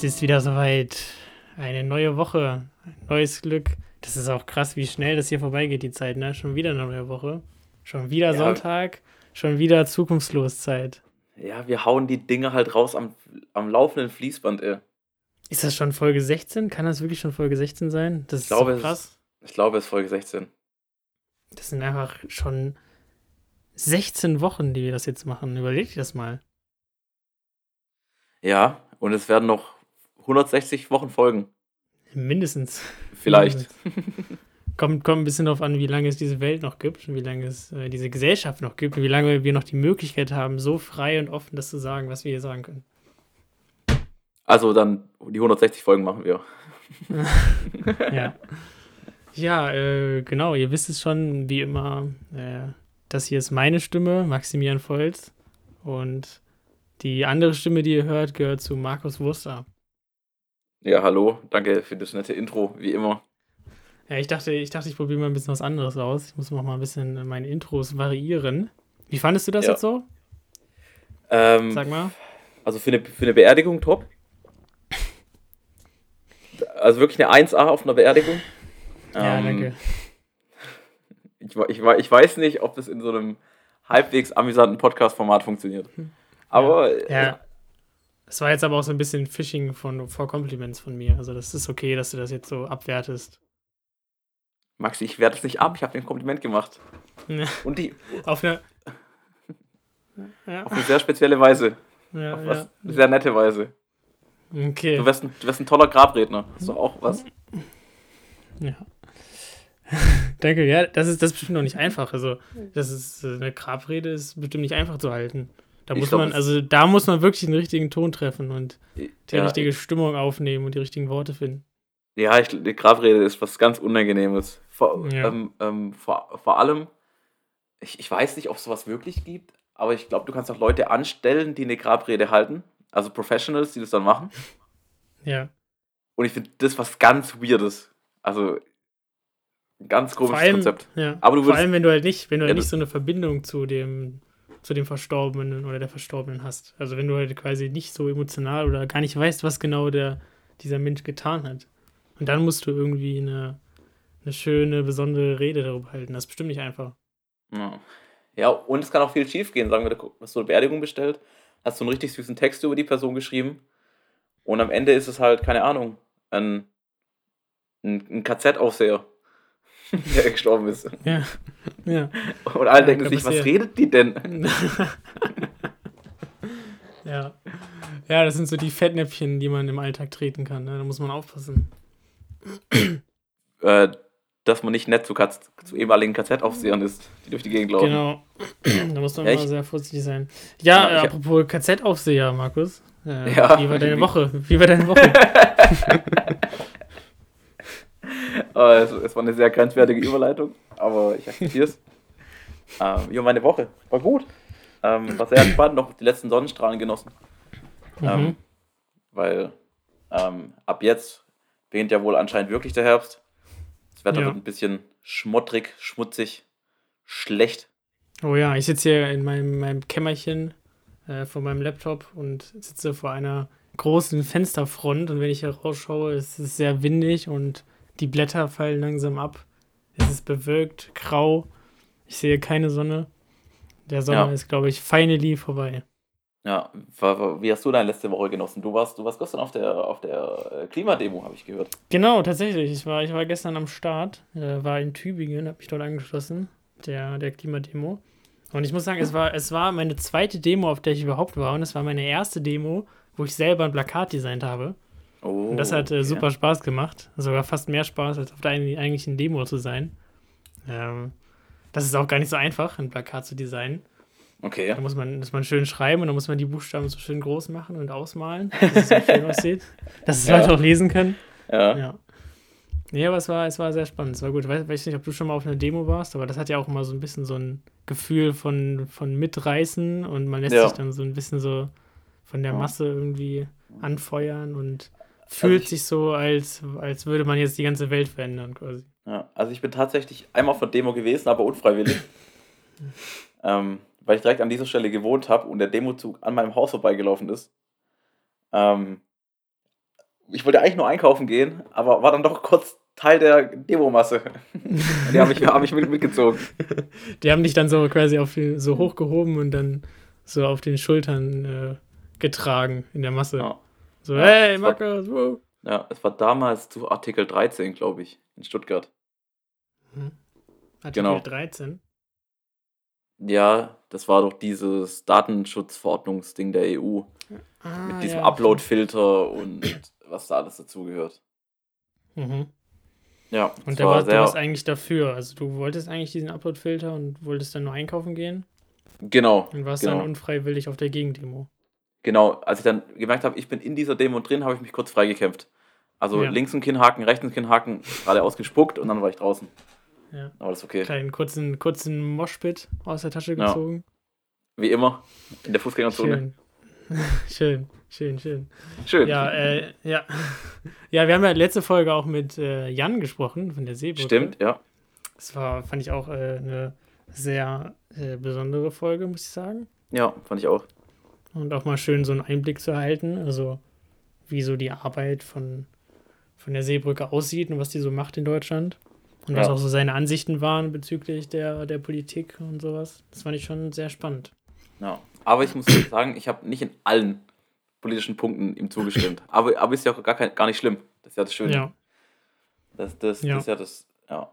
Es ist wieder soweit. Eine neue Woche, ein neues Glück. Das ist auch krass, wie schnell das hier vorbeigeht, die Zeit, ne? Schon wieder eine neue Woche. Schon wieder Ja. Sonntag. Schon wieder Zukunftsloszeit. Ja, wir hauen die Dinge halt raus am, am laufenden Fließband, ey. Ist das schon Folge 16? Kann das wirklich schon Folge 16 sein? Das ist glaube, so krass. Ich glaube, es ist Folge 16. Das sind einfach schon 16 Wochen, die wir das jetzt machen. Überleg dir das mal. Ja, und es werden noch 160 Wochen folgen. Mindestens. Vielleicht. Kommt, kommt ein bisschen darauf an, wie lange es diese Welt noch gibt und wie lange es äh, diese Gesellschaft noch gibt und wie lange wir noch die Möglichkeit haben, so frei und offen das zu sagen, was wir hier sagen können. Also dann die 160 Folgen machen wir. Ja. Ja, äh, genau, ihr wisst es schon, wie immer, äh, das hier ist meine Stimme, Maximilian Volz. Und die andere Stimme, die ihr hört, gehört zu Markus Wurster. Ja, hallo. Danke für das nette Intro, wie immer. Ja, ich dachte, ich dachte, ich probiere mal ein bisschen was anderes aus. Ich muss noch mal ein bisschen meine Intros variieren. Wie fandest du das Ja. jetzt so? Ähm, Sag mal. also für eine, für eine Beerdigung top. Also wirklich eine 1A auf einer Beerdigung. Ja, Ähm, danke. Ich, ich, ich weiß nicht, ob das in so einem halbwegs amüsanten Podcast-Format funktioniert. Aber äh, Ja. Es war jetzt aber auch so ein bisschen Phishing von vor Compliments von mir. Also das ist okay, dass du das jetzt so abwertest. Maxi, ich werde es nicht ab. Ich habe dir ein Kompliment gemacht. Ja. Und die Auf eine. Ja, auf eine sehr spezielle Weise. ja, Auf ja. was, sehr nette Weise. Okay. Du wirst, ein, du wirst ein toller Grabredner. Ist doch auch was. Ja. Danke, ja, das ist, das ist bestimmt noch nicht einfach. Also, das ist äh, eine Grabrede ist bestimmt nicht einfach zu halten. Da muss glaub, man, also da muss man wirklich den richtigen Ton treffen und die Ja, richtige Stimmung aufnehmen und die richtigen Worte finden. Ja, ich, die Grabrede ist was ganz Unangenehmes. Vor, Ja. ähm, ähm, vor, vor allem, ich, ich weiß nicht, ob es sowas wirklich gibt, aber ich glaube, du kannst auch Leute anstellen, die eine Grabrede halten. Also Professionals, die das dann machen. Ja. Und ich finde das was ganz Weirdes. Also, ein ganz Vor komisches allem, Konzept. ja, Aber du vor würdest- allem, wenn du halt nicht, wenn du Ja, halt du- nicht so eine Verbindung zu dem, zu dem Verstorbenen oder der Verstorbenen hast. Also wenn du halt quasi nicht so emotional oder gar nicht weißt, was genau der, dieser Mensch getan hat. Und dann musst du irgendwie eine, eine schöne, besondere Rede darüber halten. Das ist bestimmt nicht einfach. Ja. ja, und es kann auch viel schief gehen. Sagen wir, du hast so eine Beerdigung bestellt, hast so einen richtig süßen Text über die Person geschrieben und am Ende ist es halt, keine Ahnung, ein, ein, ein KZ-Aufseher, der gestorben ist. Ja. Ja. Und alle Ja, denken sich, was redet die denn? ja. Ja, das sind so die Fettnäpfchen, die man im Alltag treten kann. Ne? Da muss man aufpassen. äh, dass man nicht nett zu, KZ, zu ehemaligen KZ-Aufsehern ist, die durch die Gegend laufen. Genau. da muss man Ja, immer sehr vorsichtig sein. Ja, Genau, ich- apropos KZ-Aufseher, Markus. Äh, Ja, wie war deine Woche? Wie war deine Woche? Äh, es, war eine sehr grenzwertige Überleitung, aber ich akzeptiere es. ähm, ja, meine Woche war gut. Ähm, war sehr entspannt, noch die letzten Sonnenstrahlen genossen. Ähm, Mhm. weil ähm, ab jetzt beginnt ja wohl anscheinend wirklich der Herbst. Das Wetter Ja. wird ein bisschen schmottrig, schmutzig, schlecht. Oh ja, ich sitze hier in meinem, meinem Kämmerchen äh, vor meinem Laptop und sitze vor einer großen Fensterfront und wenn ich hier rausschaue, ist es sehr windig und die Blätter fallen langsam ab. Es ist bewölkt, grau. Ich sehe keine Sonne. Der Sommer Ja. ist, glaube ich, finally vorbei. Ja, wie hast du deine letzte Woche genossen? Du warst, du warst gestern auf der, auf der äh, Klimademo, habe ich gehört. Genau, tatsächlich. Ich war, ich war gestern am Start, äh, war in Tübingen, habe mich dort angeschlossen, der, der Klimademo. Und ich muss sagen, es war, es war meine zweite Demo, auf der ich überhaupt war. Und es war meine erste Demo, wo ich selber ein Plakat designt habe. Oh, Und das hat äh, super Spaß gemacht. Sogar fast mehr Spaß, als auf der eig- eigentlichen Demo zu sein. Ähm, das ist auch gar nicht so einfach, ein Plakat zu designen. Okay. Da muss man, muss man schön schreiben und dann muss man die Buchstaben so schön groß machen und ausmalen, dass es so schön aussieht. Dass es Ja. Leute auch lesen können. Ja. Ja. Nee, aber es war, es war sehr spannend. Es war gut. Ich weiß, weiß nicht, ob du schon mal auf einer Demo warst, aber das hat ja auch immer so ein bisschen so ein Gefühl von, von Mitreißen und man lässt Ja. sich dann so ein bisschen so von der Ja. Masse irgendwie anfeuern und fühlt ich- sich so, als, als würde man jetzt die ganze Welt verändern quasi. Ja, also ich bin tatsächlich einmal auf einer Demo gewesen, aber unfreiwillig. ähm, weil ich direkt an dieser Stelle gewohnt habe und der Demozug an meinem Haus vorbeigelaufen ist. Ähm, ich wollte eigentlich nur einkaufen gehen, aber war dann doch kurz Teil der Demomasse. die haben mich, haben mich mit, mitgezogen. Die haben dich dann so quasi auf so hochgehoben und dann so auf den Schultern äh, getragen in der Masse. Ja. So, ja, hey, Markus, wow. Ja, es war damals zu Artikel 13, glaube ich, in Stuttgart. Hm. Artikel genau. 13? Ja, das war doch dieses Datenschutzverordnungsding der EU. Ah, mit diesem ja, Upload-Filter und was da alles dazugehört. Mhm. Ja, und da war, sehr... du eigentlich dafür. Also du wolltest eigentlich diesen Upload-Filter und wolltest dann nur einkaufen gehen. Genau. Und warst genau. dann unfreiwillig auf der Gegendemo. Genau, als ich dann gemerkt habe, ich bin in dieser Demo drin, habe ich mich kurz freigekämpft. Also ja. links ein Kinnhaken, rechts ein Kinnhaken, gerade ausgespuckt und dann war ich draußen. Ja. Aber das ist okay. Kleinen kurzen, kurzen Moshpit aus der Tasche gezogen. Ja. Wie immer, in der Fußgängerzone. Schön. schön, schön, schön. Schön. Ja, äh, ja. ja, wir haben ja letzte Folge auch mit äh, Jan gesprochen von der Seebrücke. Stimmt, ja. Das war, fand ich auch äh, eine sehr äh, besondere Folge, muss ich sagen. Ja, fand ich auch. Und auch mal schön so einen Einblick zu erhalten, also wie so die Arbeit von, von der Seebrücke aussieht und was die so macht in Deutschland. Und ja. was auch so seine Ansichten waren bezüglich der, der Politik und sowas. Das fand ich schon sehr spannend. Ja, aber ich muss sagen, ich habe nicht in allen politischen Punkten ihm zugestimmt. aber, aber ist ja auch gar, kein, gar nicht schlimm. Das ist ja das Schöne. Ja. Das, das, ja. das ist ja das, ja.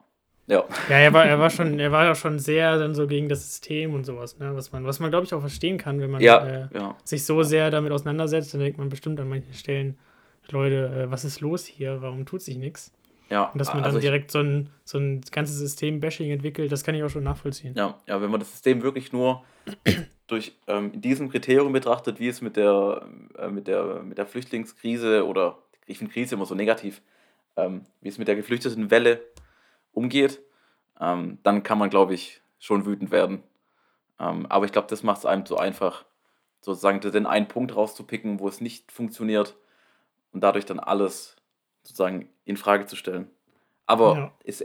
Ja. ja, er war, er war schon, er war ja schon sehr dann so gegen das System und sowas, ne? Was man, was man, glaube ich, auch verstehen kann, wenn man ja, äh, ja. sich so sehr damit auseinandersetzt, dann denkt man bestimmt an manchen Stellen, Leute, äh, was ist los hier? Warum tut sich nichts? Ja. Und dass man also dann direkt so ein, so ein ganzes System-Bashing entwickelt, das kann ich auch schon nachvollziehen. Ja, ja, wenn man das System wirklich nur durch ähm, diesem Kriterium betrachtet, wie es mit der, äh, mit der, mit der Flüchtlingskrise oder ich finde Krise immer so negativ, ähm, wie es mit der geflüchteten Welle umgeht, ähm, dann kann man, glaube ich, schon wütend werden. Ähm, aber ich glaube, das macht es einem so einfach, sozusagen den einen Punkt rauszupicken, wo es nicht funktioniert und dadurch dann alles sozusagen in Frage zu stellen. Aber ja. ist,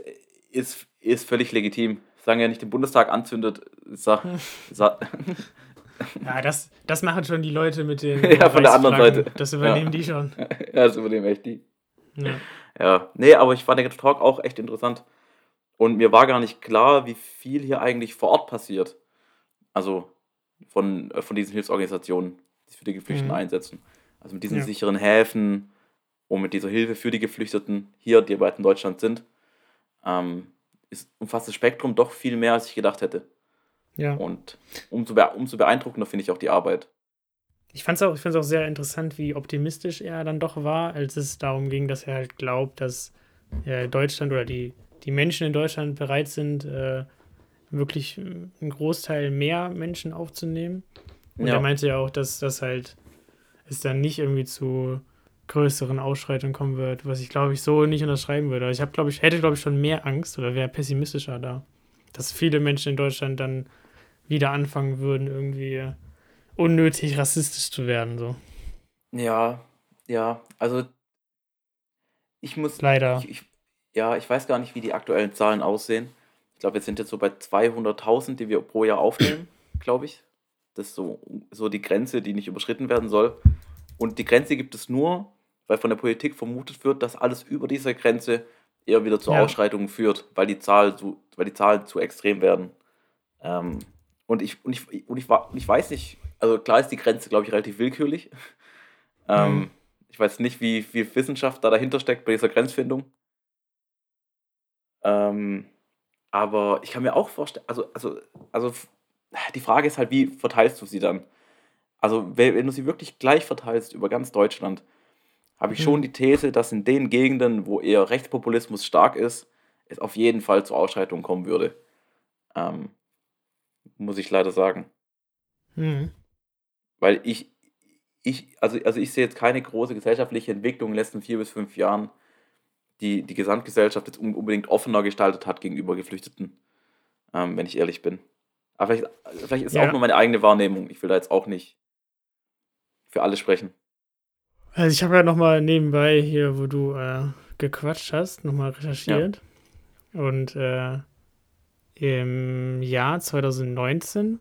ist, ist völlig legitim. Sagen ja nicht den Bundestag anzündet, sag, sag Ja, das, das machen schon die Leute mit den. ja, von der anderen Seite. Das übernehmen ja. die schon. Ja, das übernehmen echt die. Ja. ja. Nee, aber ich fand den Talk auch echt interessant. Und mir war gar nicht klar, wie viel hier eigentlich vor Ort passiert. Also von, äh, von diesen Hilfsorganisationen, die sich für die Geflüchteten mhm. einsetzen. Also mit diesen ja. sicheren Häfen und mit dieser Hilfe für die Geflüchteten hier, die weit in Deutschland sind, ähm, ist, umfasst das Spektrum doch viel mehr, als ich gedacht hätte. Ja. Und umso, umso beeindruckender finde ich auch die Arbeit. Ich fand es auch, auch sehr interessant, wie optimistisch er dann doch war, als es darum ging, dass er halt glaubt, dass äh, Deutschland oder die, die Menschen in Deutschland bereit sind, äh, wirklich einen Großteil mehr Menschen aufzunehmen. Und ja. er meinte ja auch, dass das halt es dann nicht irgendwie zu größeren Ausschreitungen kommen wird, was ich glaube ich so nicht unterschreiben würde. Ich habe glaube ich hätte glaube ich schon mehr Angst oder wäre pessimistischer da, dass viele Menschen in Deutschland dann wieder anfangen würden irgendwie unnötig rassistisch zu werden so. Ja, ja, also ich muss leider ich, ich, ja, ich weiß gar nicht, wie die aktuellen Zahlen aussehen. Ich glaube, wir sind jetzt so bei 200.000, die wir pro Jahr aufnehmen, glaube ich. Das ist so, so die Grenze, die nicht überschritten werden soll. Und die Grenze gibt es nur, weil von der Politik vermutet wird, dass alles über dieser Grenze eher wieder zu ja. Ausschreitungen führt, weil die, Zahl zu, weil die Zahlen zu extrem werden. Ähm, und, ich, und, ich, und, ich, und ich weiß nicht, also klar ist die Grenze, glaube ich, relativ willkürlich. Ähm, mhm. Ich weiß nicht, wie viel Wissenschaft da dahinter steckt bei dieser Grenzfindung. Ähm, aber ich kann mir auch vorstellen, also, also, also die Frage ist halt, wie verteilst du sie dann? Also, wenn du sie wirklich gleich verteilst über ganz Deutschland, habe ich mhm. schon die These, dass in den Gegenden, wo eher Rechtspopulismus stark ist, es auf jeden Fall zu Ausschreitungen kommen würde. Ähm, muss ich leider sagen. Mhm. Weil ich, ich, also, also ich sehe jetzt keine große gesellschaftliche Entwicklung in den letzten vier bis fünf Jahren, die die Gesamtgesellschaft jetzt unbedingt offener gestaltet hat gegenüber Geflüchteten, ähm, wenn ich ehrlich bin. Aber vielleicht, vielleicht ist ja. auch nur meine eigene Wahrnehmung. Ich will da jetzt auch nicht für alle sprechen. Also ich habe ja nochmal nebenbei hier, wo du äh, gequatscht hast, nochmal recherchiert. Ja. Und äh, im Jahr 2019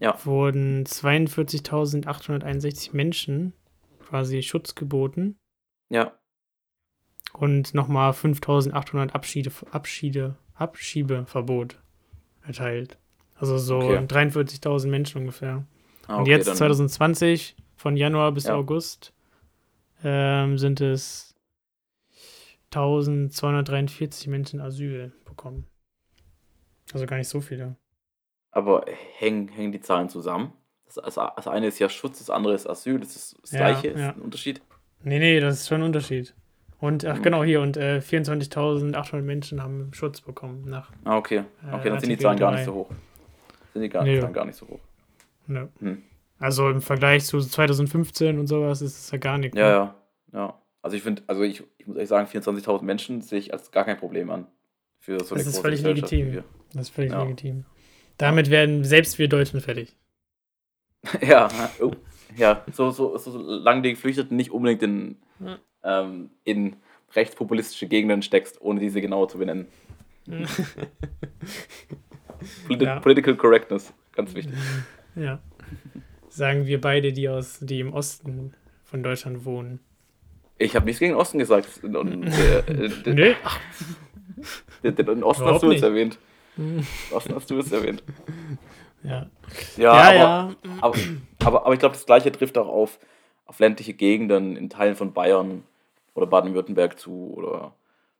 ja. wurden 42.861 Menschen quasi Schutz geboten Ja. Und nochmal 5800 Abschiede, Abschiede, Abschiebeverbot erteilt. Also so Okay. 43.000 Menschen ungefähr. Ah, Und okay, jetzt dann- 2020, von Januar bis Ja. August, ähm, sind es 1243 Menschen Asyl bekommen. Also gar nicht so viele. Aber hängen, hängen die Zahlen zusammen? Das, also, das eine ist ja Schutz, das andere ist Asyl. Das ist das Ja, gleiche, ist ja. ein Unterschied. Nee, nee, das ist schon ein Unterschied. Und ach Mhm. genau hier, und äh, 24.800 Menschen haben Schutz bekommen nach. Ah, okay. Äh, Okay, dann sind die Zahlen gar nicht so hoch. Sind die gar, Nee. Zahlen gar nicht so hoch. Ne. Hm. Also im Vergleich zu 2015 und sowas ist es ja gar nichts. Ja, ne? ja, ja. Also ich finde, also ich, ich muss ehrlich sagen, 24.000 Menschen sehe ich als gar kein Problem an. Für so eine Das ist völlig legitim. Das ist völlig Ja. legitim. Damit werden selbst wir Deutschen fertig. ja, oh, ja, so, so, so, solange die Geflüchteten nicht unbedingt in, Ja. Ähm, in rechtspopulistische Gegenden steckst, ohne diese genauer zu benennen. Politi Ja. Political Correctness, ganz wichtig. ja. Sagen wir beide, die aus, die im Osten von Deutschland wohnen. Ich habe nichts gegen den Osten gesagt. Und, äh, äh, Nö. den, den Osten Überhaupt hast du jetzt nicht. erwähnt. Den Osten hast du jetzt erwähnt. Ja. Ja, Ja, aber, ja. Aber, aber, aber ich glaube, das Gleiche trifft auch auf, auf ländliche Gegenden in Teilen von Bayern oder Baden-Württemberg zu oder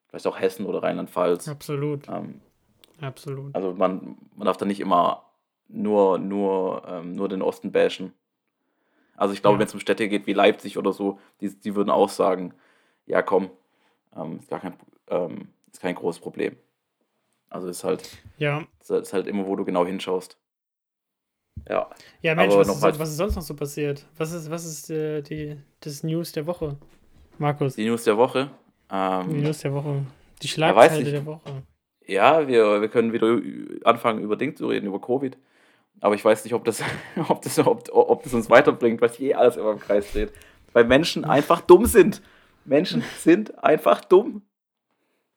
vielleicht auch Hessen oder Rheinland-Pfalz. Absolut. Ähm, Absolut. also man, man darf da nicht immer nur, nur, ähm, nur den Osten bashen. Also ich glaube, Ja. wenn es um Städte geht wie Leipzig oder so, die, die würden auch sagen, ja komm, ähm, ist gar kein, ähm, ist kein großes Problem. Also ist halt, Ja. ist halt immer, wo du genau hinschaust. Ja, Ja, Mensch, was ist, was ist sonst noch so passiert? Was ist, was ist äh, die, das News der Woche? Markus, die News der Woche. die Ähm, News der Woche. Die Schlagzeile der Woche. Ja, wir, wir können wieder anfangen, über Ding zu reden, über Covid. Aber ich weiß nicht, ob das, ob das, ob, ob das uns weiterbringt, weil sich eh alles immer im Kreis dreht. Weil Menschen einfach dumm sind. Menschen sind einfach dumm.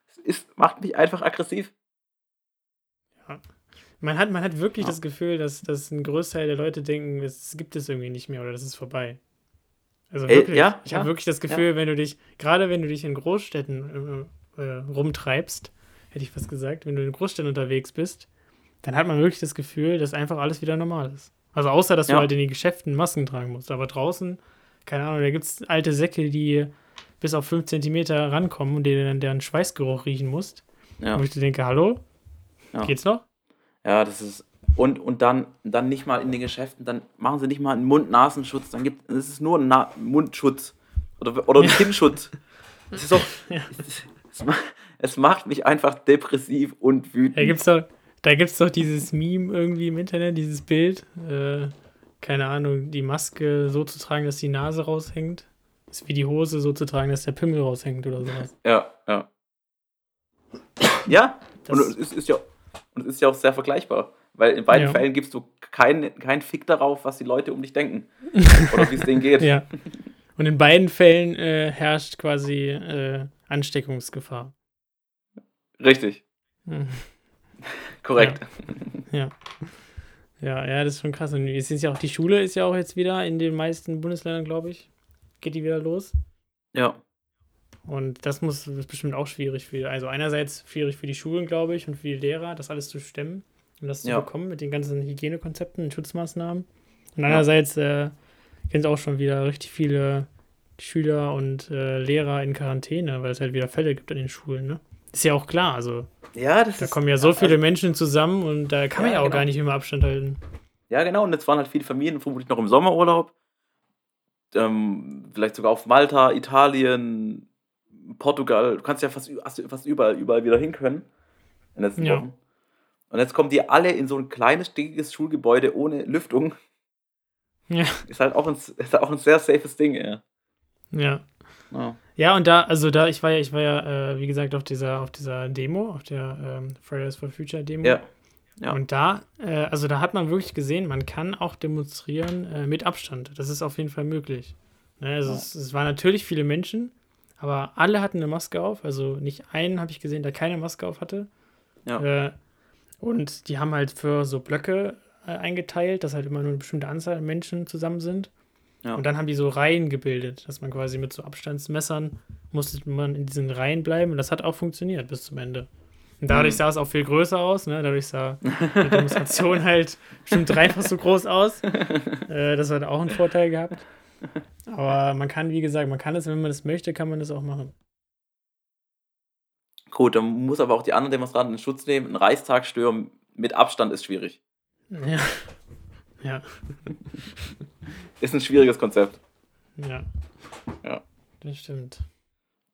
Es ist, macht mich einfach aggressiv. Man hat, man hat wirklich Ja. das Gefühl, dass, dass ein Großteil der Leute denken, es gibt es irgendwie nicht mehr oder das ist vorbei. Also Äh, wirklich. ja, ich ja, habe wirklich das Gefühl, wenn du dich, gerade wenn du dich in Großstädten äh, äh, rumtreibst, hätte ich was gesagt, wenn du in Großstädten unterwegs bist, dann hat man wirklich das Gefühl, dass einfach alles wieder normal ist. Also außer, dass du Ja. halt in den Geschäften Masken tragen musst. Aber draußen, keine Ahnung, da gibt es alte Säcke, die bis auf 5 Zentimeter rankommen und dir dann deren Schweißgeruch riechen musst. Ja, Wo ich dir denke, hallo, Ja. geht's noch? ja das ist. Und, und dann, dann nicht mal in den Geschäften, dann machen sie nicht mal einen Mund-Nasenschutz, dann gibt es ist nur ein Na Mundschutz oder, oder ein Ja. Kinnschutz. Es ist doch. Ja. Es, es, ma- es macht mich einfach depressiv und wütend. Da gibt's doch, da gibt's doch dieses Meme irgendwie im Internet, dieses Bild. Äh, keine Ahnung, die Maske so zu tragen, dass die Nase raushängt. Ist wie die Hose so zu tragen, dass der Pimmel raushängt oder sowas. Ja, ja. Ja, Das- und es ist ja, und es ist ja auch sehr vergleichbar. Weil in beiden Ja. Fällen gibst du keinen kein Fick darauf, was die Leute um dich denken. Oder wie es denen geht. Ja. Und in beiden Fällen äh, herrscht quasi äh, Ansteckungsgefahr. Richtig, Hm. korrekt. Ja. Ja, ja, das ist schon krass. Und es ist ja auch, die Schule ist ja auch jetzt wieder in den meisten Bundesländern, glaube ich. Geht die wieder los. Ja, Und das muss das ist bestimmt auch schwierig für, also einerseits schwierig für die Schulen, glaube ich, und für die Lehrer, das alles zu stemmen und das zu Ja. bekommen mit den ganzen Hygienekonzepten und Schutzmaßnahmen. Und andererseits äh, sind auch schon wieder richtig viele Schüler und äh, Lehrer in Quarantäne, weil es halt wieder Fälle gibt an den Schulen, ne? Ist ja auch klar, also ja das da ist, kommen ja so viele also- Menschen zusammen und da kann man Ja, ja auch genau. gar nicht immer Abstand halten. Ja, genau. Und jetzt waren halt viele Familien vermutlich noch im Sommerurlaub. Ähm, vielleicht sogar auf Malta, Italien, Portugal. Du kannst ja fast, fast überall, überall wieder hin können. In den letzten Ja. Wochen. Und jetzt kommen die alle in so ein kleines, stickiges Schulgebäude ohne Lüftung. Ja. Ist halt auch ein, ist auch ein sehr safes Ding, ja. Ja. ja. Ja, und da, also da, ich war ja, ich war ja, äh, wie gesagt, auf dieser, auf dieser Demo, auf der ähm, Fridays for Future Demo. Ja. Ja. Und da, äh, also da hat man wirklich gesehen, man kann auch demonstrieren äh, mit Abstand. Das ist auf jeden Fall möglich. Ne, also Ja. es, es waren natürlich viele Menschen, aber alle hatten eine Maske auf. Also nicht einen habe ich gesehen, der keine Maske auf hatte. Ja. Und die haben halt für so Blöcke äh, eingeteilt, dass halt immer nur eine bestimmte Anzahl an Menschen zusammen sind. Ja. Und dann haben die so Reihen gebildet, dass man quasi mit so Abstandsmessern musste man in diesen Reihen bleiben und das hat auch funktioniert bis zum Ende. Und dadurch mhm. sah es auch viel größer aus, ne? Dadurch sah die Demonstration halt bestimmt dreifach so groß aus. Äh, das hat auch einen Vorteil gehabt. Aber man kann, wie gesagt, man kann es, wenn man es möchte, kann man das auch machen. Gut, dann muss aber auch die anderen Demonstranten in Schutz nehmen. Ein Reichstag stören mit Abstand ist schwierig. Ja. Ja. Ist ein schwieriges Konzept. Ja. Ja. Das stimmt.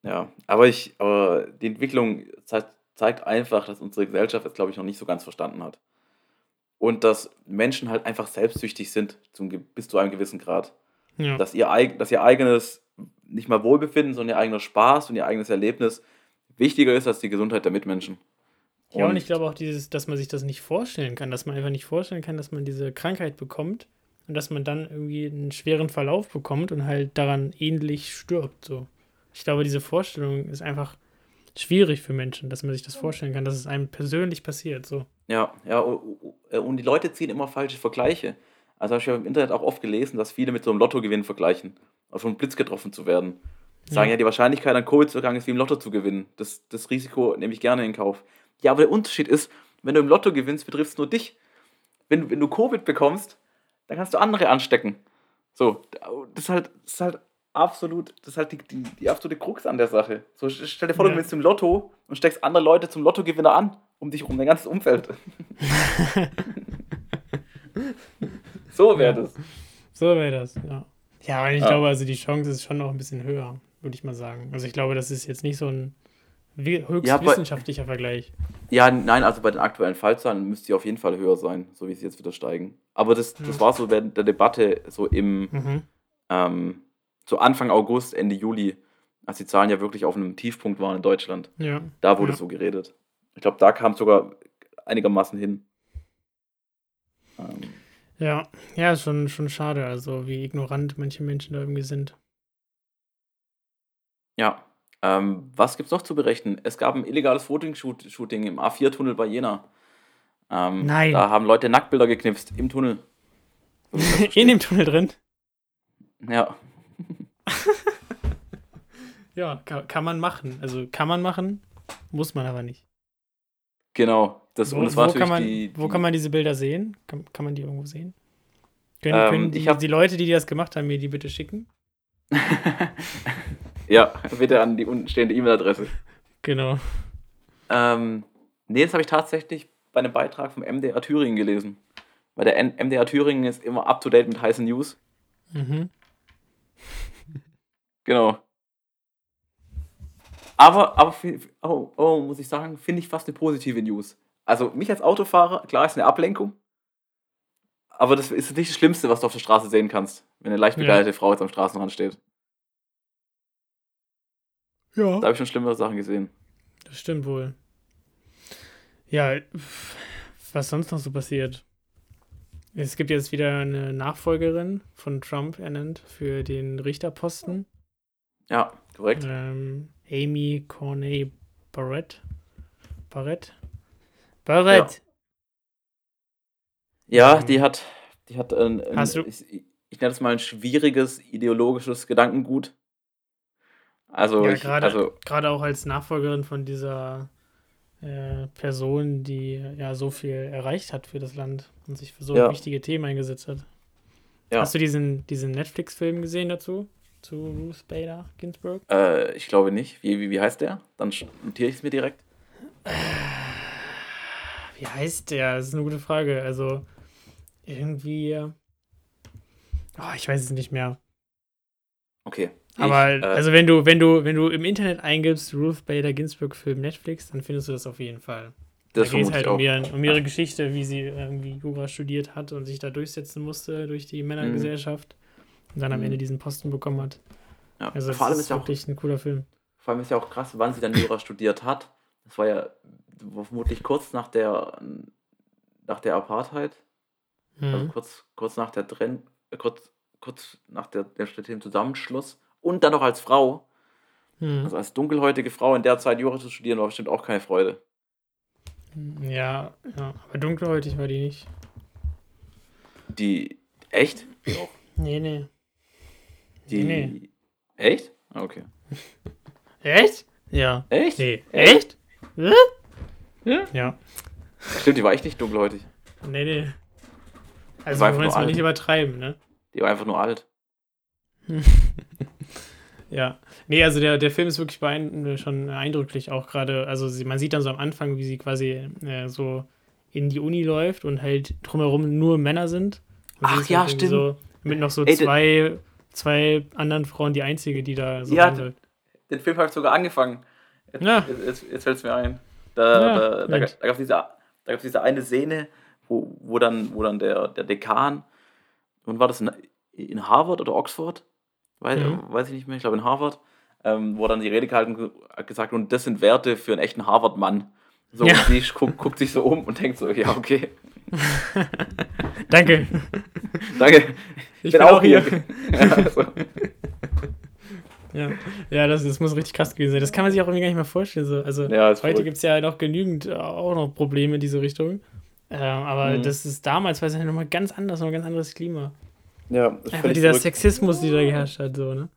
Ja, aber ich, aber die Entwicklung zeigt, zeigt einfach, dass unsere Gesellschaft es, glaube ich, noch nicht so ganz verstanden hat. Und dass Menschen halt einfach selbstsüchtig sind, zum, bis zu einem gewissen Grad. Ja. Dass, ihr, dass ihr eigenes, nicht mal Wohlbefinden, sondern ihr eigener Spaß und ihr eigenes Erlebnis wichtiger ist als die Gesundheit der Mitmenschen. Ja, und ich glaube auch dieses, dass man sich das nicht vorstellen kann, dass man einfach nicht vorstellen kann, dass man diese Krankheit bekommt und dass man dann irgendwie einen schweren Verlauf bekommt und halt daran ähnlich stirbt. So. Ich glaube, diese Vorstellung ist einfach schwierig für Menschen, dass man sich das vorstellen kann, dass es einem persönlich passiert. So. Ja, ja, und die Leute ziehen immer falsche Vergleiche. Also habe ich im Internet auch oft gelesen, dass viele mit so einem Lottogewinn vergleichen, auf einen Blitz getroffen zu werden. Sagen ja, ja die Wahrscheinlichkeit an Covid zu erkranken ist wie im Lotto zu gewinnen. Das, das Risiko nehme ich gerne in Kauf. Ja, aber der Unterschied ist, wenn du im Lotto gewinnst, betrifft es nur dich. Wenn, wenn du Covid bekommst, dann kannst du andere anstecken. So, das ist halt, das ist halt absolut, das ist halt die, die, die absolute Krux an der Sache. So, stell dir vor, ja. du gewinnst im Lotto und steckst andere Leute zum Lottogewinner an, um dich rum, dein ganzes Umfeld. so wäre das. So wäre das, ja. Ja, aber ich ja. glaube, also die Chance ist schon noch ein bisschen höher, würde ich mal sagen. Also ich glaube, das ist jetzt nicht so ein höchst ja, wissenschaftlicher Vergleich. Ja, nein, also bei den aktuellen Fallzahlen müsste sie auf jeden Fall höher sein, so wie sie jetzt wieder steigen. Aber das, das war so während der Debatte so im mhm. ähm, so Anfang August, Ende Juli, als die Zahlen ja wirklich auf einem Tiefpunkt waren in Deutschland. Ja. Da wurde ja. so geredet. Ich glaube, da kam es sogar einigermaßen hin. Ähm. Ja, ja, schon, schon schade, also wie ignorant manche Menschen da irgendwie sind. Ja, ähm, was gibt es noch zu berechnen? Es gab ein illegales Fotoshooting im A4-Tunnel bei Jena. Ähm, Nein. Da haben Leute Nacktbilder geknipst im Tunnel. In dem Tunnel drin? Ja. ja, kann, kann, man machen. Also kann man machen, muss man aber nicht. Genau. Das, wo, das wo, kann man, die, die, wo kann man diese Bilder sehen? Kann, kann man die irgendwo sehen? Können, ähm, können die, hab, die Leute, die das gemacht haben, mir die bitte schicken? Ja, bitte an die untenstehende E-Mail-Adresse. Genau. Ähm, nee, das habe ich tatsächlich bei einem Beitrag vom MDR Thüringen gelesen. Weil der MDR Thüringen ist immer up to date mit heißen News. Mhm. Genau. Aber, aber oh, oh, muss ich sagen, finde ich fast eine positive News. Also mich als Autofahrer, klar, ist eine Ablenkung. Aber das ist nicht das Schlimmste, was du auf der Straße sehen kannst, wenn eine leicht begleitete ja. Frau jetzt am Straßenrand steht. Ja. Da habe ich schon schlimmere Sachen gesehen. Das stimmt wohl. Ja, was sonst noch so passiert? Es gibt jetzt wieder eine Nachfolgerin von Trump ernannt für den Richterposten. Ja, korrekt. Ähm, Amy Corney Barrett. Barrett? Barrett! Ja, ja ähm, die hat, die hat ein, ein? Ich, ich nenne das mal ein schwieriges ideologisches Gedankengut. Also, ja, gerade, also auch als Nachfolgerin von dieser äh, Person, die ja so viel erreicht hat für das Land und sich für so ja. wichtige Themen eingesetzt hat. Ja. Hast du diesen, diesen Netflix-Film gesehen dazu? Zu Ruth Bader Ginsburg? Äh, ich glaube nicht. Wie, wie, wie heißt der? Dann notiere ich es mir direkt. Wie heißt der? Das ist eine gute Frage. Also, irgendwie. Oh, ich weiß es nicht mehr. Okay. Aber ich, äh, also wenn du, wenn du, wenn du im Internet eingibst, Ruth Bader Ginsburg Film Netflix, dann findest du das auf jeden Fall. Das da geht es halt um, ihren, um ihre Geschichte, wie sie irgendwie Jura studiert hat und sich da durchsetzen musste durch die Männergesellschaft mhm. und dann am mhm. Ende diesen Posten bekommen hat. Ja. Also vor allem ist, wirklich auch, ein cooler Film. Vor allem ist ja auch krass, wann sie dann Jura studiert hat. Das war ja vermutlich kurz nach der nach der Apartheid. Also mhm. Also kurz, kurz nach der Trenn, äh, kurz, kurz nach der, der Zusammenschluss und dann noch als Frau. Mhm. Also als dunkelhäutige Frau in der Zeit Jura zu studieren, war bestimmt auch keine Freude. Ja, ja. Aber dunkelhäutig war die nicht. Die. Echt? Nee, nee. Die. Nee. Echt? Ah, Okay. Echt? Ja. Echt? Nee. Echt? Hä? Ja? Ja. Stimmt, die war echt nicht dunkelhäutig. Nee, nee. Also wir wollen es mal nicht übertreiben, ne? Die war einfach nur alt. Ja. Nee, also der, der Film ist wirklich beein schon eindrücklich auch gerade. Also sie, man sieht dann so am Anfang, wie sie quasi äh, so in die Uni läuft und halt drumherum nur Männer sind. Und Ach ja, halt stimmt. So, mit noch so Ey, zwei, zwei anderen Frauen die einzige, die da so Ja, handelt. Den Film habe ich sogar angefangen. Jetzt, Ja. jetzt, jetzt, fällt es mir ein. Da, Ja, da, da, da gab es diese, da diese eine Szene, wo, wo dann, wo dann der, der Dekan, und war das in, in Harvard oder Oxford? Weiß, Mhm. weiß ich nicht mehr, ich glaube in Harvard, ähm, wo dann die Rede gehalten ge- hat gesagt, und das sind Werte für einen echten Harvard-Mann. So, Ja. und die guckt, guckt sich so um und denkt so, ja, okay, Danke. danke. Ich bin auch hier. ja, so. Ja, ja das, das muss richtig krass gewesen sein. Das kann man sich auch irgendwie gar nicht mehr vorstellen. So. Also Ja, heute gibt es ja noch genügend äh, auch noch Probleme in diese Richtung. Ähm, aber Mhm. das ist damals, weiß ich nicht, nochmal ganz anders, noch ein ganz anderes Klima. Ja, das Einfach dieser verrückt. Sexismus, der da geherrscht hat, so, ne?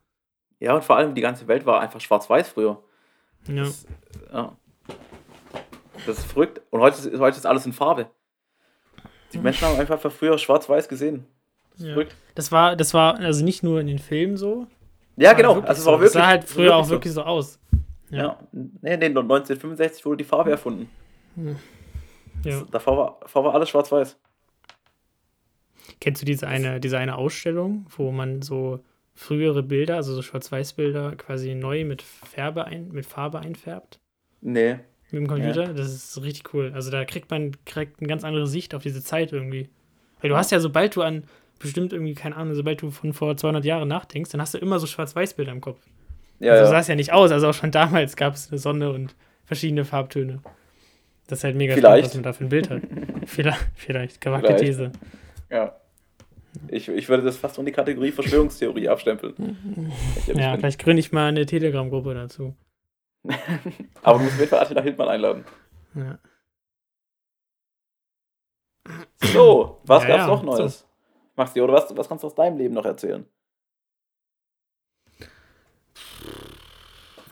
Ja, und vor allem die ganze Welt war einfach schwarz-weiß früher. Ja. Das, ja. das ist verrückt. Und heute ist, heute ist alles in Farbe. Die Menschen haben einfach früher schwarz-weiß gesehen. Das Ja. Das war, das war also nicht nur in den Filmen so. Ja, genau. wirklich Also es so. war wirklich. Das sah halt früher auch so. wirklich so aus. Ja. Nee, nee, 1965 wurde die Farbe erfunden. Ja. Davor war, davor war alles schwarz-weiß. Kennst du diese eine, diese eine Ausstellung, wo man so frühere Bilder, also so Schwarz-Weiß-Bilder, quasi neu mit Färbe ein, mit Farbe einfärbt? Nee. Mit dem Computer? Das ist richtig cool. Also da kriegt man kriegt eine ganz andere Sicht auf diese Zeit irgendwie. Weil du hast ja, sobald du an bestimmt irgendwie, keine Ahnung, sobald du von vor 200 Jahren nachdenkst, dann hast du immer so Schwarz-Weiß-Bilder im Kopf. Ja, also so sah ja. es ja nicht aus. Also auch schon damals gab es eine Sonne und verschiedene Farbtöne. Das ist halt mega Vielleicht. spannend, was man da für ein Bild hat. vielleicht, vielleicht, gewagte Vielleicht. These. ja. Ich, ich würde das fast in die Kategorie Verschwörungstheorie abstempeln. Ehrlich Ja, bin. vielleicht gründe ich mal eine Telegram-Gruppe dazu. Aber du musst auf jeden Fall Attila Hildmann einladen. Ja. So, was Ja, gab's ja, noch Neues? Maxi, oder was, was kannst du aus deinem Leben noch erzählen?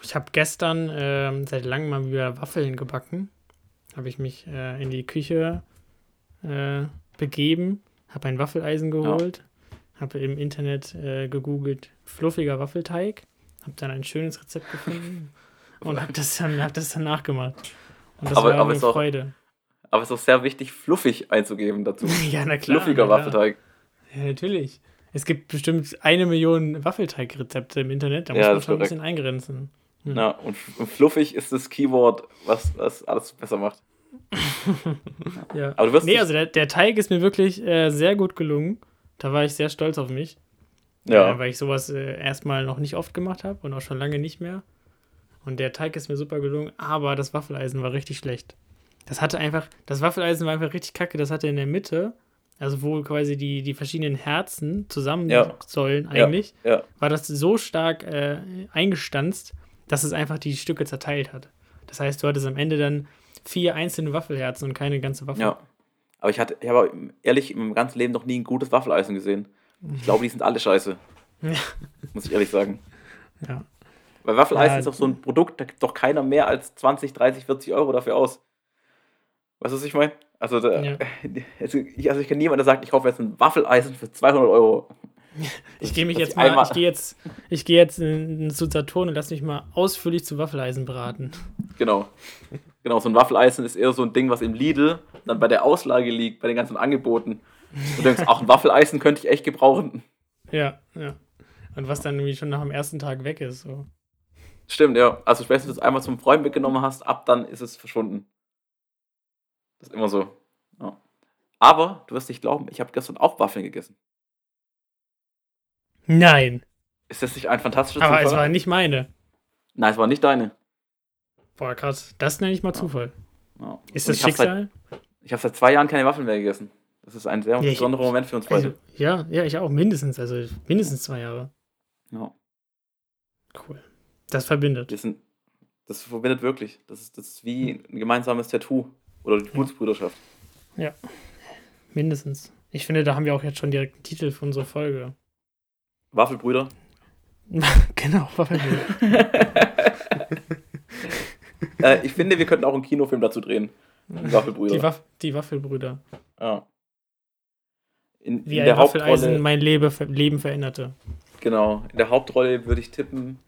Ich habe gestern ähm, seit langem mal wieder Waffeln gebacken. Habe ich mich äh, in die Küche äh, begeben, habe ein Waffeleisen geholt, habe im Internet äh, gegoogelt fluffiger Waffelteig, habe dann ein schönes Rezept gefunden und habe das, dann- hab das dann nachgemacht. Und das Aber- war aber eine ist auch- Freude. Aber es ist auch sehr wichtig, fluffig einzugeben dazu. Ja, na klar. Fluffiger na klar. Waffelteig. Ja, natürlich. Es gibt bestimmt eine Million Waffelteigrezepte im Internet, da Ja, muss man das ist schon ein bisschen eingrenzen. Hm. Ja, und, und fluffig ist das Keyword, was, was alles besser macht. Ja. Aber du wirst Nee, also der, der Teig ist mir wirklich äh, sehr gut gelungen. Da war ich sehr stolz auf mich. Ja, Äh, weil ich sowas äh, erstmal noch nicht oft gemacht habe und auch schon lange nicht mehr. Und der Teig ist mir super gelungen, aber das Waffeleisen war richtig schlecht. Das hatte einfach, das Waffeleisen war einfach richtig kacke. Das hatte in der Mitte, also wo quasi die, die verschiedenen Herzen zusammen Ja. sollen Ja. eigentlich, ja. war das so stark äh, eingestanzt, dass es einfach die Stücke zerteilt hat. Das heißt, du hattest am Ende dann vier einzelne Waffelherzen und keine ganze Waffel. Ja. Aber ich hatte, ich habe ehrlich in meinem ganzen Leben noch nie ein gutes Waffeleisen gesehen. Ich glaube, die sind alle scheiße. Ja. Muss ich ehrlich sagen. Ja. Weil Waffeleisen Ja. ist doch so ein Produkt, da gibt doch keiner mehr als 20, 30, 40 Euro dafür aus. Weißt du, was ich meine? Also, da, Ja. also, ich, also ich kenne niemanden, der sagt, ich kaufe jetzt ein Waffeleisen für 200 Euro. Ich gehe mich jetzt mal, ich gehe jetzt, ich gehe jetzt in, zu Saturn und lass mich mal ausführlich zu Waffeleisen beraten. Genau. Genau, so ein Waffeleisen ist eher so ein Ding, was im Lidl dann bei der Auslage liegt, bei den ganzen Angeboten. Und du denkst, ach, ein Waffeleisen könnte ich echt gebrauchen. Ja, ja. Und was dann irgendwie schon nach dem ersten Tag weg ist. So. Stimmt, ja. Also spätestens, wenn du es einmal zum Freund mitgenommen hast, ab dann ist es verschwunden. Das ist immer so. Ja. Aber, du wirst nicht glauben, ich habe gestern auch Waffeln gegessen. Nein, Ist das nicht ein fantastischer aber es Zufall? war nicht meine. Nein, es war nicht deine. Boah, krass. Das nenne ich mal Zufall. Ja. Ist das ich Schicksal? Seit, ich habe seit zwei Jahren keine Waffeln mehr gegessen. Das ist ein sehr Ja, ich- besonderer Moment für uns beide. Also, ja, ja, ich auch. Mindestens. Also mindestens zwei Jahre. ja. Cool. Das verbindet. Wir sind, das verbindet wirklich. Das ist, das ist wie ein gemeinsames Tattoo. Oder die Blutsbrüderschaft. Mindestens. Ich finde, da haben wir auch jetzt schon direkt einen Titel für unsere Folge. Waffelbrüder. genau, Waffelbrüder. äh, ich finde, wir könnten auch einen Kinofilm dazu drehen. Die Waffelbrüder. Die, Waff die Waffelbrüder. Ja. In, Wie in der Waffeleisen Hauptrolle, mein Lebe, Leben veränderte. genau, in der Hauptrolle würde ich tippen,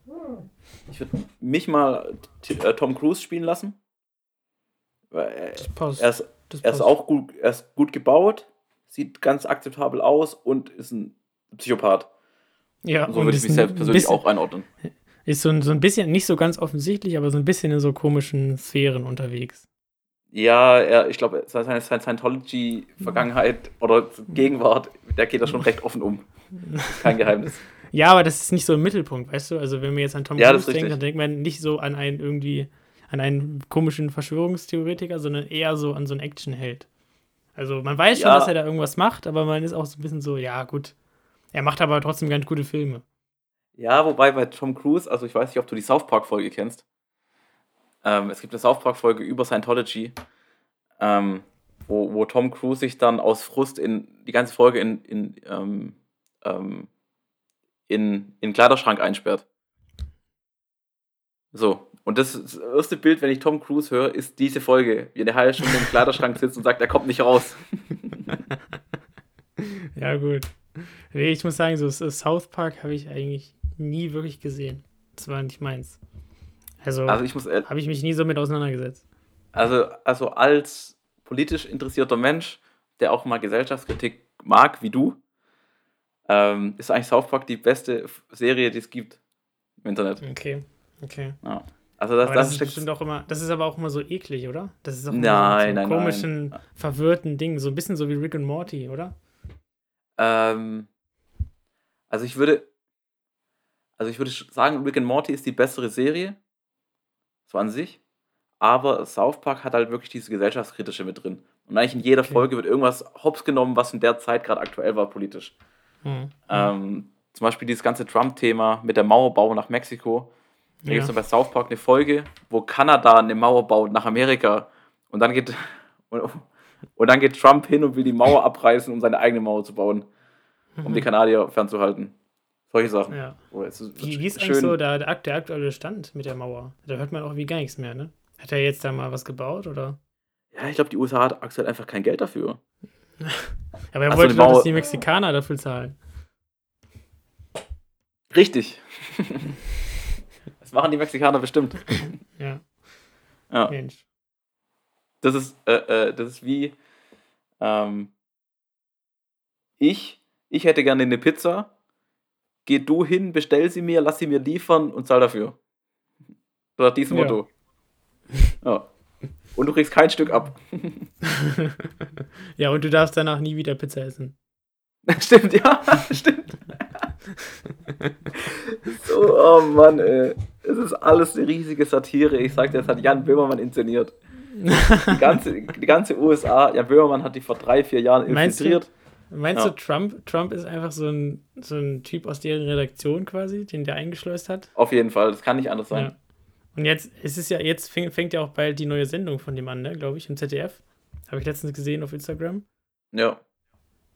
ich würde mich mal äh, Tom Cruise spielen lassen. Er, Das passt. er, ist, das er ist auch gut, er ist gut gebaut, sieht ganz akzeptabel aus und ist ein Psychopath. ja, Und so würde ich mich selbst persönlich bisschen- auch einordnen. Ist so ein, so ein bisschen, nicht so ganz offensichtlich, aber so ein bisschen in so komischen Sphären unterwegs. Ja, er, ich glaube, seine, Scientology-Vergangenheit oder Gegenwart, der geht da schon recht offen um. Kein Geheimnis. Ja, aber das ist nicht so im Mittelpunkt, weißt du? Also wenn man jetzt an Tom Ja, Cruise denkt, dann denkt man nicht so an einen irgendwie, an einen komischen Verschwörungstheoretiker, sondern eher so an so einen Actionheld. Also man weiß schon, Ja. dass er da irgendwas macht, aber man ist auch so ein bisschen so, ja gut. Er macht aber trotzdem ganz gute Filme. Ja, wobei bei Tom Cruise, also ich weiß nicht, ob du die South Park-Folge kennst. Ähm, es gibt eine South Park-Folge über Scientology, ähm, wo, wo Tom Cruise sich dann aus Frust in die ganze Folge in, in, ähm, ähm, in, in Kleiderschrank einsperrt. So, und das, das erste Bild, wenn ich Tom Cruise höre, ist diese Folge, wie er eine halbe Stunde im Kleiderschrank sitzt und sagt, er kommt nicht raus. Ja, gut. Nee, ich muss sagen, so South Park habe ich eigentlich nie wirklich gesehen. Das war nicht meins. Also, Also ich muss, habe ich mich nie so mit auseinandergesetzt. Also, also als politisch interessierter Mensch, der auch mal Gesellschaftskritik mag, wie du, ähm, ist eigentlich South Park die beste Serie, die es gibt im Internet. Okay, okay. Ja. Also das, das das ist bestimmt auch immer, das ist aber auch immer so eklig, oder? Das ist auch immer Nein, so nein, komischen, nein. verwirrten Dingen. So ein bisschen so wie Rick und Morty, oder? Ähm, also ich würde, also ich würde sagen, Rick and Morty ist die bessere Serie, so an sich. Aber South Park hat halt wirklich diese gesellschaftskritische mit drin. Und eigentlich in jeder Okay. Folge wird irgendwas hops genommen, was in der Zeit gerade aktuell war politisch. Hm. Ähm, zum Beispiel dieses ganze Trump-Thema mit der Mauerbau nach Mexiko. Da gibt Ja. es bei South Park eine Folge, wo Kanada eine Mauer baut nach Amerika. Und dann geht, und, und dann geht Trump hin und will die Mauer abreißen, um seine eigene Mauer zu bauen, um die Kanadier fernzuhalten. Solche Sachen. Ja. Oh, ist Wie, wie ist schön. eigentlich so der, der, akt- der aktuelle Stand mit der Mauer? Da hört man auch wie gar nichts mehr, ne? Hat er jetzt da mal was gebaut, oder? Ja, ich glaube, die USA hat aktuell einfach kein Geld dafür. Aber er Ach wollte doch, dass die Mexikaner dafür zahlen. Richtig. das machen die Mexikaner bestimmt. Ja, Ja. Mensch. Das ist, äh, äh, das ist wie ähm, ich, ich hätte gerne eine Pizza. Geh du hin, bestell sie mir, lass sie mir liefern und zahl dafür. Nach diesem Ja. Motto. Ja. Und du kriegst kein Stück ab. ja, und du darfst danach nie wieder Pizza essen. stimmt, ja, stimmt. so, oh Mann, ey. Es ist alles eine riesige Satire. Ich sag dir, das hat Jan Böhmermann inszeniert. Die ganze, die ganze USA, Jan Böhmermann hat die vor drei, vier Jahren Meinst du- infiltriert. Meinst Ja. du, Trump, Trump ist einfach so ein, so ein Typ aus deren Redaktion quasi, den der eingeschleust hat? Auf jeden Fall, das kann nicht anders sein. Ja. Und jetzt, es ist ja, jetzt fängt, fängt ja auch bald die neue Sendung von dem an, ne, glaube ich, im ZDF. Habe ich letztens gesehen auf Instagram. Ja.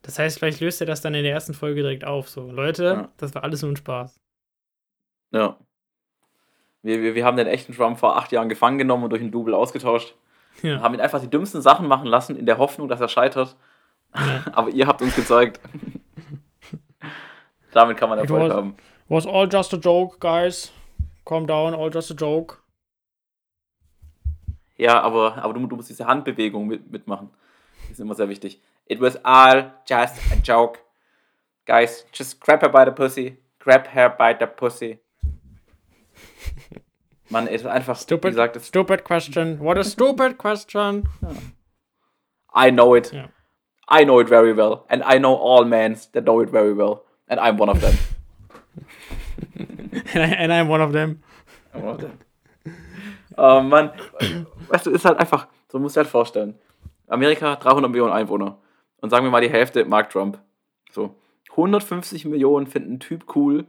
Das heißt, vielleicht löst er das dann in der ersten Folge direkt auf. So, Leute, Ja. das war alles nur ein Spaß. ja. Wir, wir, wir haben den echten Trump vor acht Jahren gefangen genommen und durch einen Double ausgetauscht. Ja. Haben ihn einfach die dümmsten Sachen machen lassen, in der Hoffnung, dass er scheitert. Aber ihr habt uns gezeigt. Damit kann man Erfolg was- haben. Was all just a joke, guys. Calm down, all just a joke. Ja, aber, aber du, du musst diese Handbewegung mit, mitmachen. Das ist immer sehr wichtig. It was all just a joke. Guys, just grab her by the pussy. Grab her by the pussy. Mann, es ist einfach, wie Stupid, gesagt, es, stupid question. What a stupid question. I know it. Ja. I know it very well. And I know all men that know it very well. And I'm one of them. And, I, and I'm one of them. I'm one of them. Oh Mann. Weißt du, ist halt einfach, so musst du dir halt vorstellen. Amerika, 300 Millionen Einwohner. Und sagen wir mal die Hälfte mag Trump. So. 150 Millionen finden einen Typ cool,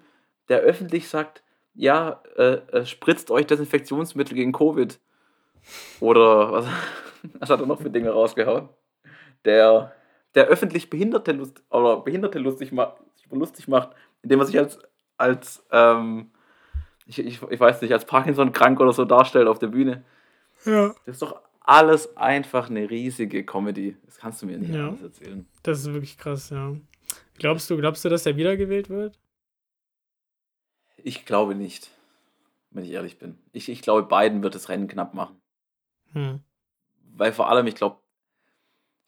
der öffentlich sagt, ja, äh, äh, spritzt euch Desinfektionsmittel gegen Covid. Oder was, was hat er noch für Dinge rausgehauen? Der, der öffentlich Behinderte, lust, oder Behinderte lustig, ma lustig macht, indem er sich als, als ähm, ich, ich, ich weiß nicht, als Parkinson krank oder so darstellt auf der Bühne. Ja. Das ist doch alles einfach eine riesige Comedy. Das kannst du mir nicht Ja. anders erzählen. Das ist wirklich krass, ja. Glaubst du, glaubst du, dass er wiedergewählt wird? Ich glaube nicht, wenn ich ehrlich bin. Ich, ich glaube, Biden wird das Rennen knapp machen. Hm. Weil vor allem, ich glaube,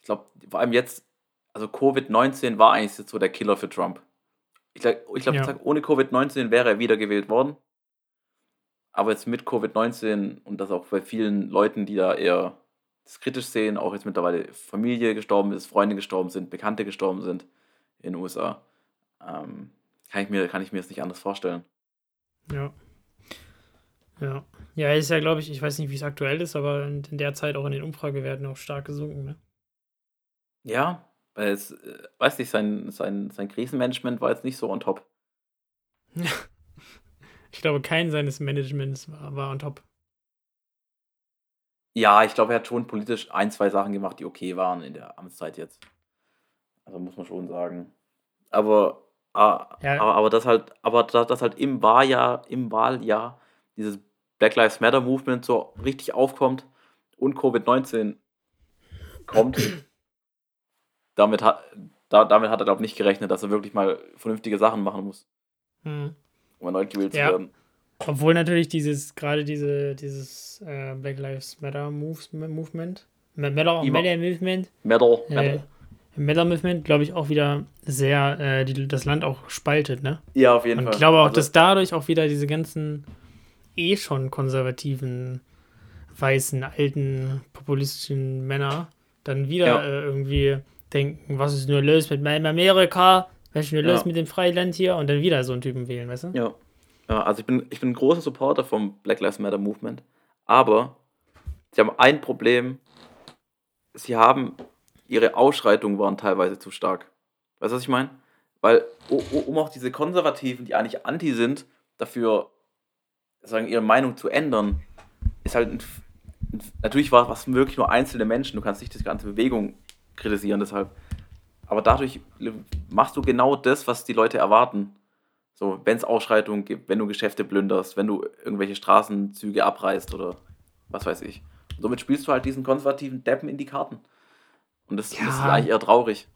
ich glaube, vor allem jetzt, also Covid-19 war eigentlich jetzt so der Killer für Trump. Ich glaube, ich, glaub, Ja. ohne Covid-19 wäre er wiedergewählt worden. Aber jetzt mit Covid-19 und das auch bei vielen Leuten, die da eher das kritisch sehen, auch jetzt mittlerweile Familie gestorben ist, Freunde gestorben sind, Bekannte gestorben sind in den USA, ähm, kann, ich mir, kann ich mir das nicht anders vorstellen. Ja. Ja. Ja, ist ja, glaube ich, ich weiß nicht, wie es aktuell ist, aber in, in der Zeit auch in den Umfragewerten auch stark gesunken, ne? Ja, weil es, äh, weiß nicht, sein, sein, sein Krisenmanagement war jetzt nicht so on top. Ich glaube, kein seines Managements war, war on top. Ja, ich glaube, er hat schon politisch ein, zwei Sachen gemacht, die okay waren in der Amtszeit jetzt. Also muss man schon sagen. Aber, ah, Ja. aber, aber das halt, aber das, das halt im Wahljahr, im Wahljahr dieses Black Lives Matter Movement so richtig aufkommt und Covid-19 kommt, damit hat, da, damit hat er, glaube ich, nicht gerechnet, dass er wirklich mal vernünftige Sachen machen muss, Hm. um erneut gewählt Ja. zu werden. Obwohl natürlich dieses, gerade diese, dieses äh, Black Lives Matter Moves, Movement, Immer. Matter Movement, Metal, äh, Metal. Movement, glaube ich, auch wieder sehr äh, die, das Land auch spaltet, ne? Ja, auf jeden Und Fall. ich glaube auch, Also- dass dadurch auch wieder diese ganzen eh schon konservativen, weißen, alten, populistischen Männer dann wieder Ja. äh, irgendwie denken, was ist nur los mit meinem Amerika? Was ist nur Ja. los mit dem Freiland hier? Und dann wieder so einen Typen wählen, weißt du? Ja. ja also ich bin, ich bin ein großer Supporter vom Black Lives Matter Movement. Aber sie haben ein Problem. Sie haben, ihre Ausschreitungen waren teilweise zu stark. Weißt du, was ich meine? Weil, um auch diese Konservativen, die eigentlich anti sind, dafür sagen, ihre Meinung zu ändern, ist halt ein, natürlich war was wirklich nur einzelne Menschen. Du kannst nicht die ganze Bewegung kritisieren, deshalb. Aber dadurch machst du genau das, was die Leute erwarten. So, wenn es Ausschreitungen gibt, wenn du Geschäfte plünderst, wenn du irgendwelche Straßenzüge abreißt oder was weiß ich. Und somit spielst du halt diesen konservativen Deppen in die Karten. Und das, Ja. das ist eigentlich eher traurig.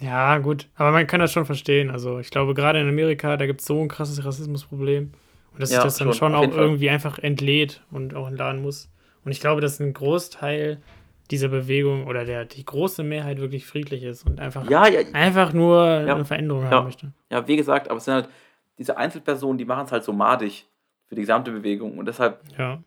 Ja, gut. Aber man kann das schon verstehen. Also ich glaube, gerade in Amerika, da gibt es so ein krasses Rassismusproblem. Und dass Ja, sich das dann schon, schon auch irgendwie einfach entlädt und auch entladen muss. Und ich glaube, dass ein Großteil dieser Bewegung oder der, die große Mehrheit wirklich friedlich ist und einfach, Ja, ja, einfach nur Ja. eine Veränderung Ja. haben möchte. ja, wie gesagt, aber es sind halt diese Einzelpersonen, die machen es halt so madig für die gesamte Bewegung. Und deshalb, Ja.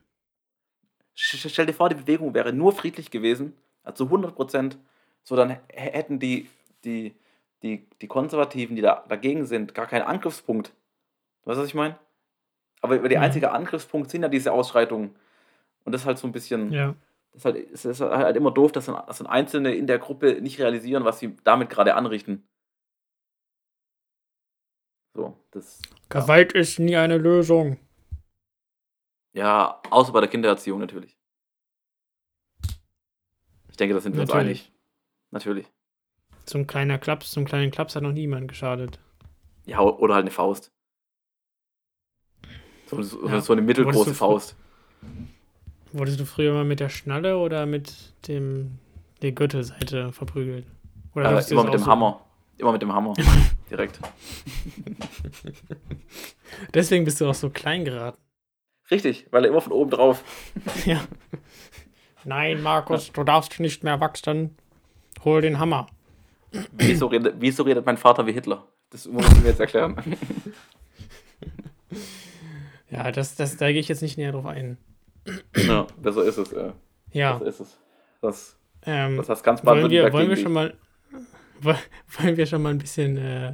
stell dir vor, die Bewegung wäre nur friedlich gewesen, also 100 Prozent, so dann hätten die, die, die, die Konservativen, die da dagegen sind, gar keinen Angriffspunkt. Weißt du, was ich meine? Aber der Mhm. einzige Angriffspunkt sind ja diese Ausschreitungen. Und das ist halt so ein bisschen, Ja. Das ist halt, es ist halt immer doof, dass dann, dass dann Einzelne in der Gruppe nicht realisieren, was sie damit gerade anrichten. So, das, Gewalt ist nie eine Lösung. ja, außer bei der Kindererziehung natürlich. Ich denke, da sind wir uns einig. Natürlich. So ein kleiner Klaps, so ein kleinen Klaps hat noch niemand geschadet. Ja, oder halt eine Faust. So, so, Ja. so eine mittelgroße Faust. Wurdest du früher mal mit der Schnalle oder mit dem der Gürtelseite verprügelt? Oder Äh, immer mit dem so- Hammer. Immer mit dem Hammer. Direkt. Deswegen bist du auch so klein geraten. Richtig, weil er immer von oben drauf. ja. Nein, Markus, du darfst nicht mehr wachsen. Hol den Hammer. Wieso redet, wieso redet mein Vater wie Hitler? Das muss ich mir jetzt erklären. Ja, das, das, da gehe ich jetzt nicht näher drauf ein. Ja, besser ist es. Äh, Ja, besser ist es. Das, ähm, das heißt ganz wollen wir, wollen wir schon mal, woll- wollen wir schon mal ein bisschen, äh,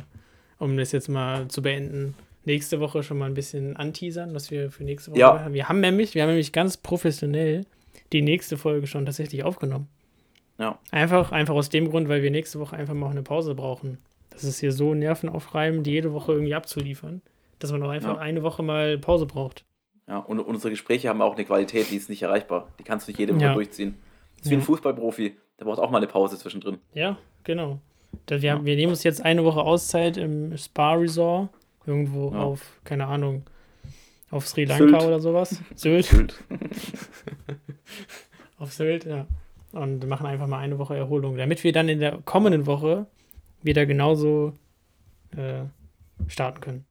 um das jetzt mal zu beenden, nächste Woche schon mal ein bisschen anteasern, was wir für nächste Woche Ja. haben. Wir haben nämlich, wir haben nämlich ganz professionell die nächste Folge schon tatsächlich aufgenommen. Ja. Einfach, einfach aus dem Grund, weil wir nächste Woche einfach mal auch eine Pause brauchen. Das ist hier so nervenaufreibend, jede Woche irgendwie abzuliefern, dass man auch einfach Ja. eine Woche mal Pause braucht. Ja, und unsere Gespräche haben auch eine Qualität, die ist nicht erreichbar. Die kannst du nicht jede Woche Ja. durchziehen. Das ist wie ein Ja. Fußballprofi, der braucht auch mal eine Pause zwischendrin. Ja, genau. Da wir, haben, wir nehmen uns jetzt eine Woche Auszeit im Spa-Resort Irgendwo Ja. auf, keine Ahnung, auf Sri Lanka Sylt. oder sowas. Sylt. Sylt. auf Sylt, ja. Und machen einfach mal eine Woche Erholung, damit wir dann in der kommenden Woche wieder genauso äh, starten können.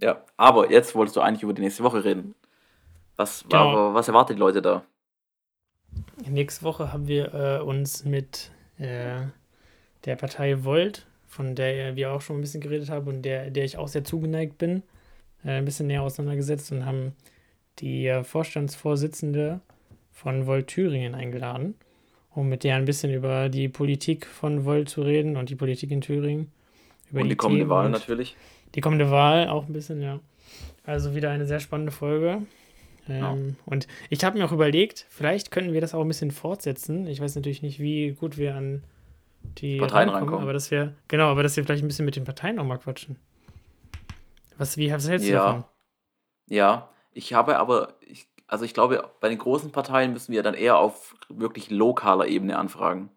Ja, aber jetzt wolltest du eigentlich über die nächste Woche reden. Was, Genau. was erwartet die Leute da? Nächste Woche haben wir äh, uns mit äh, der Partei Volt, von der wir auch schon ein bisschen geredet haben und der, der ich auch sehr zugeneigt bin, äh, ein bisschen näher auseinandergesetzt und haben die äh, Vorstandsvorsitzende von Volt Thüringen eingeladen, um mit der ein bisschen über die Politik von Volt zu reden und die Politik in Thüringen. Über Und die kommende Themen Wahl natürlich. Die kommende Wahl auch ein bisschen, ja. Also wieder eine sehr spannende Folge. Ja. Ähm, Und ich habe mir auch überlegt, vielleicht könnten wir das auch ein bisschen fortsetzen. Ich weiß natürlich nicht, wie gut wir an die Parteien rankommen, rankommen. aber dass wir, genau, aber dass wir vielleicht ein bisschen mit den Parteien auch mal quatschen. Was, wie, hältst du Ja. davon? Ja, ich habe aber, ich, also ich glaube, bei den großen Parteien müssen wir dann eher auf wirklich lokaler Ebene anfragen.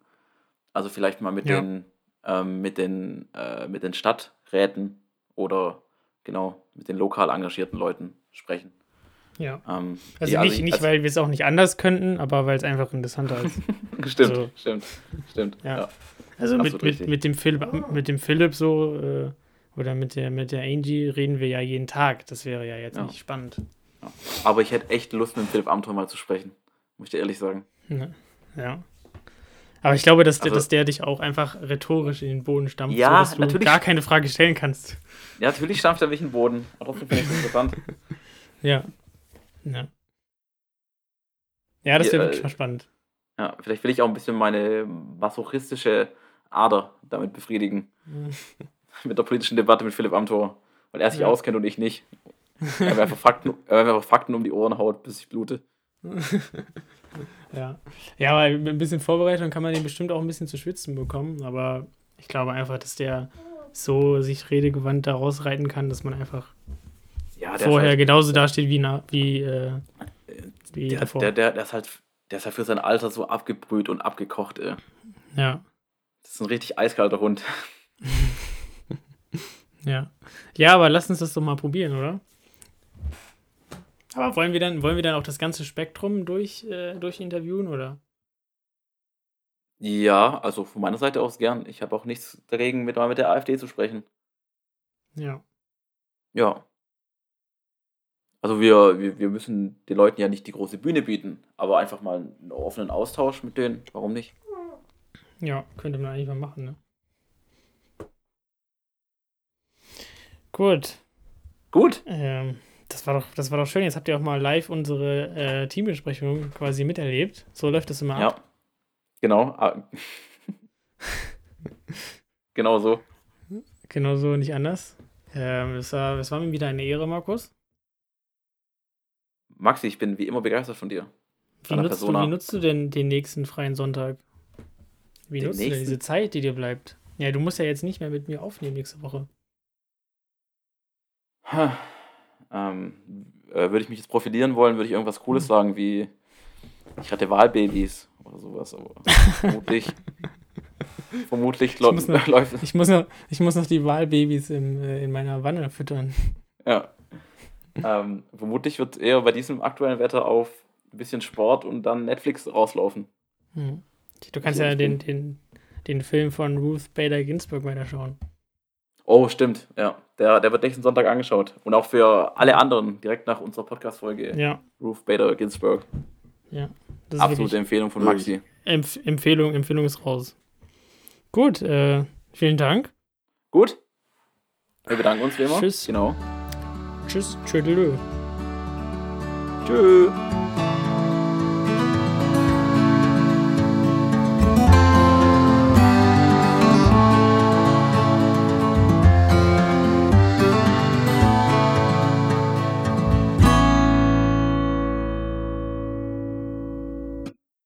Also vielleicht mal mit Ja. den, ähm, mit den, äh, mit den Stadträten oder genau mit den lokal engagierten Leuten sprechen. Ja. Ähm, Also die- nicht, nicht also- weil wir es auch nicht anders könnten, aber weil es einfach interessanter ist. Stimmt, so. stimmt, stimmt. Ja. Ja. Also mit, mit, mit dem Philipp, mit dem Philipp so äh, oder mit der, mit der Angie reden wir ja jeden Tag. Das wäre ja jetzt Ja. nicht spannend. Aber ich hätte echt Lust, mit Philipp Amthor mal zu sprechen. Muss ich dir ehrlich sagen. Ne? Ja. Aber ich glaube, dass, der- Also- dass der dich auch einfach rhetorisch in den Boden stampft, Ja, so dass du natürlich. gar keine Frage stellen kannst. Ja, natürlich stampft er mich in den Boden. Aber trotzdem finde ich es interessant. Ja. Ja, ja das Ja, wäre äh, wirklich mal spannend. Ja, vielleicht will ich auch ein bisschen meine masochistische Ader damit befriedigen. Mit der politischen Debatte mit Philipp Amthor. Weil er sich Ja. auskennt und ich nicht. Er mir einfach Fakten, er einfach Fakten um die Ohren haut, bis ich blute. Ja. ja, aber mit ein bisschen Vorbereitung kann man den bestimmt auch ein bisschen zu schwitzen bekommen. Aber ich glaube einfach, dass der so sich redegewandt da rausreiten kann, dass man einfach Ja, vorher halt, genauso dasteht wie, na, wie, äh, wie der, davor. der, der, der ist halt, der ist halt für sein Alter so abgebrüht und abgekocht, ey. ja. Das ist ein richtig eiskalter Hund. Ja. Ja, aber lass uns das doch mal probieren, oder? Aber wollen wir dann, wollen wir dann auch das ganze Spektrum durch, äh, durchinterviewen, oder? Ja, also von meiner Seite aus gern. Ich habe auch nichts dagegen, mit, mal mit der AfD zu sprechen. Ja. Ja. Also wir, wir, wir müssen den Leuten ja nicht die große Bühne bieten, aber einfach mal einen offenen Austausch mit denen. Warum nicht? Ja, könnte man eigentlich mal machen, ne? Gut. Gut. Ähm, das war doch, das war doch schön. Jetzt habt ihr auch mal live unsere äh, Teambesprechung quasi miterlebt. So läuft das immer ab. Ja. Genau. Ah. genau so. Genau so, nicht anders. Ähm, es, war, es war mir wieder eine Ehre, Markus. Maxi, ich bin wie immer begeistert von dir. Wie nutzt, du, wie nutzt du denn den nächsten freien Sonntag? Wie Den nutzt du denn nächsten? diese Zeit, die dir bleibt? Ja, du musst ja jetzt nicht mehr mit mir aufnehmen nächste Woche. Ha. Ähm, äh, würde ich mich jetzt profilieren wollen, würde ich irgendwas. Cooles sagen wie ich rette Wahlbabys oder sowas, aber vermutlich vermutlich muss noch- läuft. Ich muss noch, ich muss noch die Wahlbabys im, äh, in meiner Wanne füttern. Ja. ähm, vermutlich wird eher bei diesem aktuellen Wetter auf ein bisschen Sport und dann Netflix rauslaufen. Hm. Du kannst ja ich den, den, den Film von Ruth Bader Ginsburg weiterschauen. Oh, stimmt, ja. Der, der wird nächsten Sonntag angeschaut. Und auch für alle anderen, direkt nach unserer Podcast-Folge. Ja, Ruth Bader Ginsburg. ja. Absolute Empfehlung von Maxi. Empf Empfehlung, Empfehlung ist raus. Gut, äh, vielen Dank. Gut. Wir bedanken uns wie immer. Tschüss. Genau. Tschüss, tschüdelö. Tschüss.